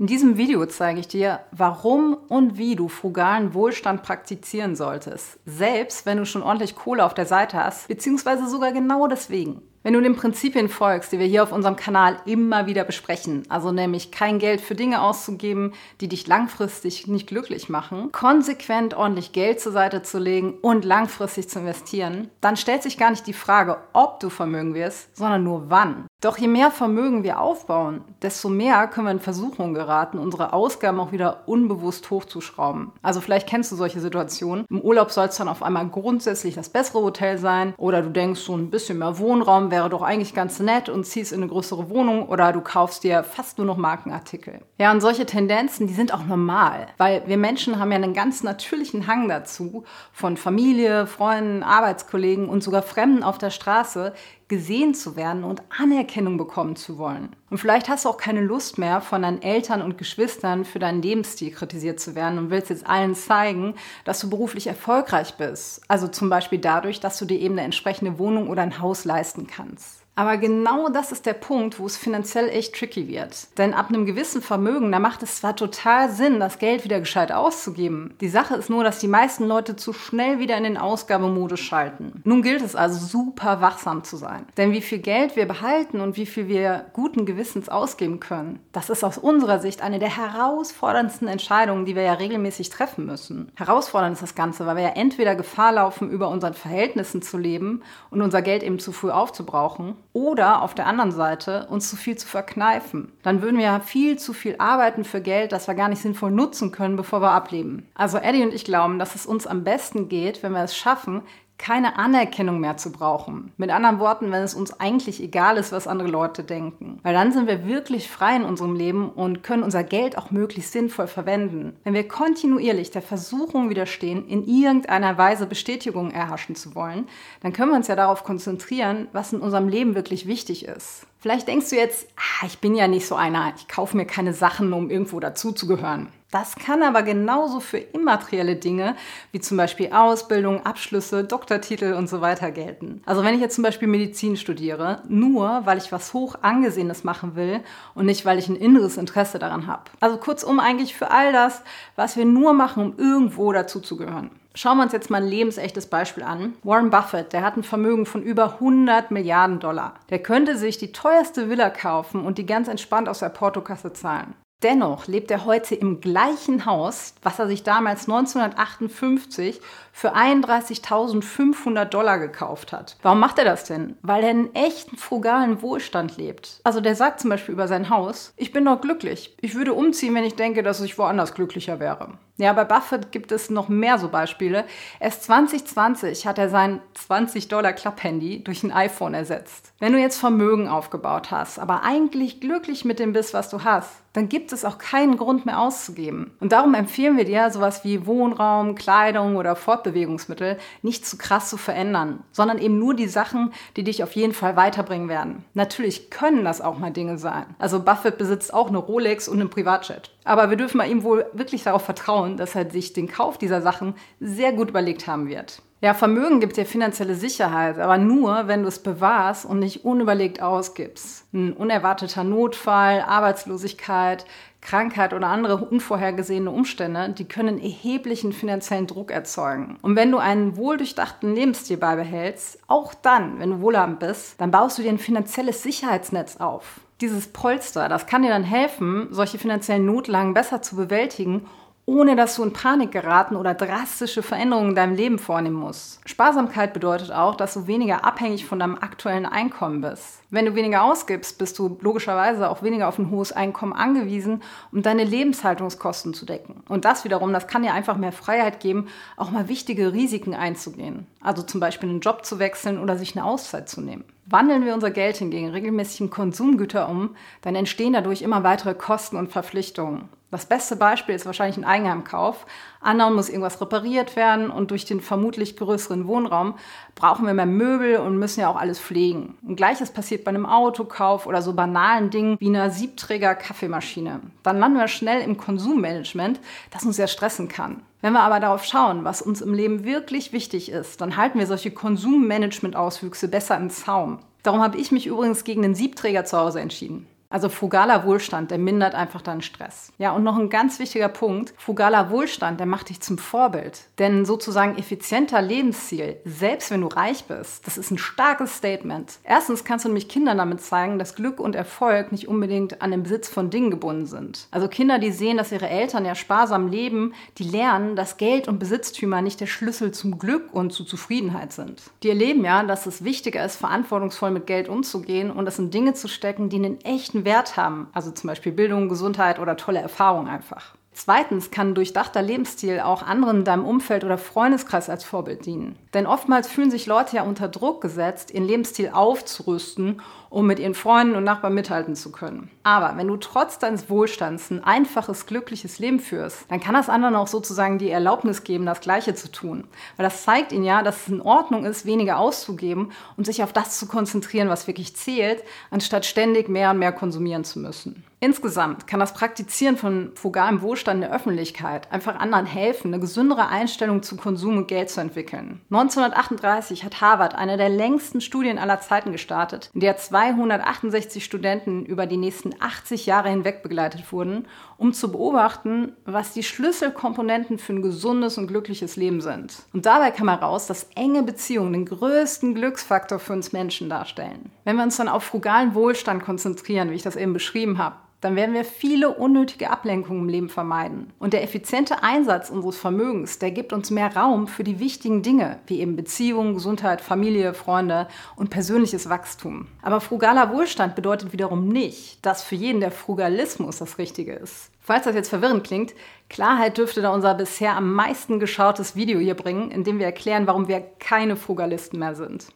In diesem Video zeige ich dir, warum und wie du frugalen Wohlstand praktizieren solltest, selbst wenn du schon ordentlich Kohle auf der Seite hast, beziehungsweise sogar genau deswegen. Wenn du den Prinzipien folgst, die wir hier auf unserem Kanal immer wieder besprechen, also nämlich kein Geld für Dinge auszugeben, die dich langfristig nicht glücklich machen, konsequent ordentlich Geld zur Seite zu legen und langfristig zu investieren, dann stellt sich gar nicht die Frage, ob du Vermögen wirst, sondern nur wann. Doch je mehr Vermögen wir aufbauen, desto mehr können wir in Versuchung geraten, unsere Ausgaben auch wieder unbewusst hochzuschrauben. Also vielleicht kennst du solche Situationen. Im Urlaub soll es dann auf einmal grundsätzlich das bessere Hotel sein oder du denkst, so ein bisschen mehr Wohnraum wäre doch eigentlich ganz nett und ziehst in eine größere Wohnung oder du kaufst dir fast nur noch Markenartikel. Ja, und solche Tendenzen, die sind auch normal, weil wir Menschen haben ja einen ganz natürlichen Hang dazu, von Familie, Freunden, Arbeitskollegen und sogar Fremden auf der Straße gesehen zu werden und Anerkennung bekommen zu wollen. Und vielleicht hast du auch keine Lust mehr, von deinen Eltern und Geschwistern für deinen Lebensstil kritisiert zu werden und willst jetzt allen zeigen, dass du beruflich erfolgreich bist. Also zum Beispiel dadurch, dass du dir eben eine entsprechende Wohnung oder ein Haus leisten kannst. Aber genau das ist der Punkt, wo es finanziell echt tricky wird. Denn ab einem gewissen Vermögen, da macht es zwar total Sinn, das Geld wieder gescheit auszugeben. Die Sache ist nur, dass die meisten Leute zu schnell wieder in den Ausgabemodus schalten. Nun gilt es also super wachsam zu sein. Denn wie viel Geld wir behalten und wie viel wir guten Gewissens ausgeben können, das ist aus unserer Sicht eine der herausforderndsten Entscheidungen, die wir ja regelmäßig treffen müssen. Herausfordernd ist das Ganze, weil wir ja entweder Gefahr laufen, über unseren Verhältnissen zu leben und unser Geld eben zu früh aufzubrauchen oder auf der anderen Seite uns zu viel zu verkneifen. Dann würden wir ja viel zu viel arbeiten für Geld, das wir gar nicht sinnvoll nutzen können, bevor wir ableben. Also Eddie und ich glauben, dass es uns am besten geht, wenn wir es schaffen, keine Anerkennung mehr zu brauchen. Mit anderen Worten, wenn es uns eigentlich egal ist, was andere Leute denken. Weil dann sind wir wirklich frei in unserem Leben und können unser Geld auch möglichst sinnvoll verwenden. Wenn wir kontinuierlich der Versuchung widerstehen, in irgendeiner Weise Bestätigung erhaschen zu wollen, dann können wir uns ja darauf konzentrieren, was in unserem Leben wirklich wichtig ist. Vielleicht denkst du jetzt, ah, ich bin ja nicht so einer, ich kaufe mir keine Sachen, um irgendwo dazuzugehören. Das kann aber genauso für immaterielle Dinge wie zum Beispiel Ausbildung, Abschlüsse, Doktortitel und so weiter gelten. Also wenn ich jetzt zum Beispiel Medizin studiere, nur weil ich was hoch angesehenes machen will und nicht weil ich ein inneres Interesse daran habe. Also kurzum eigentlich für all das, was wir nur machen, um irgendwo dazuzugehören. Schauen wir uns jetzt mal ein lebensechtes Beispiel an. Warren Buffett, der hat ein Vermögen von über 100 Milliarden Dollar. Der könnte sich die teuerste Villa kaufen und die ganz entspannt aus der Portokasse zahlen. Dennoch lebt er heute im gleichen Haus, was er sich damals 1958 für 31.500 Dollar gekauft hat. Warum macht er das denn? Weil er einen echten frugalen Wohlstand lebt. Also der sagt zum Beispiel über sein Haus, ich bin doch glücklich. Ich würde umziehen, wenn ich denke, dass ich woanders glücklicher wäre. Ja, bei Buffett gibt es noch mehr so Beispiele. Erst 2020 hat er sein 20 Dollar Klapphandy durch ein iPhone ersetzt. Wenn du jetzt Vermögen aufgebaut hast, aber eigentlich glücklich mit dem bist, was du hast, dann gibt es auch keinen Grund mehr auszugeben. Und darum empfehlen wir dir, sowas wie Wohnraum, Kleidung oder Fortbewegungsmittel nicht zu krass zu verändern, sondern eben nur die Sachen, die dich auf jeden Fall weiterbringen werden. Natürlich können das auch mal Dinge sein. Also Buffett besitzt auch eine Rolex und einen Privatjet. Aber wir dürfen mal ihm wohl wirklich darauf vertrauen, dass er sich den Kauf dieser Sachen sehr gut überlegt haben wird. Ja, Vermögen gibt dir finanzielle Sicherheit, aber nur, wenn du es bewahrst und nicht unüberlegt ausgibst. Ein unerwarteter Notfall, Arbeitslosigkeit, Krankheit oder andere unvorhergesehene Umstände, die können erheblichen finanziellen Druck erzeugen. Und wenn du einen wohldurchdachten Lebensstil beibehältst, auch dann, wenn du wohlhabend bist, dann baust du dir ein finanzielles Sicherheitsnetz auf. Dieses Polster, das kann dir dann helfen, solche finanziellen Notlagen besser zu bewältigen ohne dass du in Panik geraten oder drastische Veränderungen in deinem Leben vornehmen musst. Sparsamkeit bedeutet auch, dass du weniger abhängig von deinem aktuellen Einkommen bist. Wenn du weniger ausgibst, bist du logischerweise auch weniger auf ein hohes Einkommen angewiesen, um deine Lebenshaltungskosten zu decken. Und das wiederum, das kann dir einfach mehr Freiheit geben, auch mal wichtige Risiken einzugehen. Also zum Beispiel einen Job zu wechseln oder sich eine Auszeit zu nehmen. Wandeln wir unser Geld hingegen regelmäßig in Konsumgüter um, dann entstehen dadurch immer weitere Kosten und Verpflichtungen. Das beste Beispiel ist wahrscheinlich ein Eigenheimkauf. Andauernd muss irgendwas repariert werden und durch den vermutlich größeren Wohnraum brauchen wir mehr Möbel und müssen ja auch alles pflegen. Und gleiches passiert bei einem Autokauf oder so banalen Dingen wie einer Siebträger-Kaffeemaschine. Dann landen wir schnell im Konsummanagement, das uns sehr stressen kann. Wenn wir aber darauf schauen, was uns im Leben wirklich wichtig ist, dann halten wir solche Konsummanagement-Auswüchse besser im Zaum. Darum habe ich mich übrigens gegen den Siebträger zu Hause entschieden. Also frugaler Wohlstand, der mindert einfach deinen Stress. Ja, und noch ein ganz wichtiger Punkt, frugaler Wohlstand, der macht dich zum Vorbild. Denn sozusagen effizienter Lebensziel, selbst wenn du reich bist, das ist ein starkes Statement. Erstens kannst du nämlich Kindern damit zeigen, dass Glück und Erfolg nicht unbedingt an den Besitz von Dingen gebunden sind. Also Kinder, die sehen, dass ihre Eltern ja sparsam leben, die lernen, dass Geld und Besitztümer nicht der Schlüssel zum Glück und zu Zufriedenheit sind. Die erleben ja, dass es wichtiger ist, verantwortungsvoll mit Geld umzugehen und es in Dinge zu stecken, die einen echten Wert haben. Also zum Beispiel Bildung, Gesundheit oder tolle Erfahrungen einfach. Zweitens kann durchdachter Lebensstil auch anderen in deinem Umfeld oder Freundeskreis als Vorbild dienen. Denn oftmals fühlen sich Leute ja unter Druck gesetzt, ihren Lebensstil aufzurüsten, um mit ihren Freunden und Nachbarn mithalten zu können. Aber wenn du trotz deines Wohlstands ein einfaches, glückliches Leben führst, dann kann das anderen auch sozusagen die Erlaubnis geben, das Gleiche zu tun. Weil das zeigt ihnen ja, dass es in Ordnung ist, weniger auszugeben und sich auf das zu konzentrieren, was wirklich zählt, anstatt ständig mehr und mehr konsumieren zu müssen. Insgesamt kann das Praktizieren von frugalem Wohlstand in der Öffentlichkeit einfach anderen helfen, eine gesündere Einstellung zu Konsum und Geld zu entwickeln. 1938 hat Harvard eine der längsten Studien aller Zeiten gestartet, in der 268 Studenten über die nächsten 80 Jahre hinweg begleitet wurden, um zu beobachten, was die Schlüsselkomponenten für ein gesundes und glückliches Leben sind. Und dabei kam heraus, dass enge Beziehungen den größten Glücksfaktor für uns Menschen darstellen. Wenn wir uns dann auf frugalen Wohlstand konzentrieren, wie ich das eben beschrieben habe, dann werden wir viele unnötige Ablenkungen im Leben vermeiden. Und der effiziente Einsatz unseres Vermögens, der gibt uns mehr Raum für die wichtigen Dinge, wie eben Beziehungen, Gesundheit, Familie, Freunde und persönliches Wachstum. Aber frugaler Wohlstand bedeutet wiederum nicht, dass für jeden der Frugalismus das Richtige ist. Falls das jetzt verwirrend klingt, Klarheit dürfte da unser bisher am meisten geschautes Video hier bringen, in dem wir erklären, warum wir keine Frugalisten mehr sind.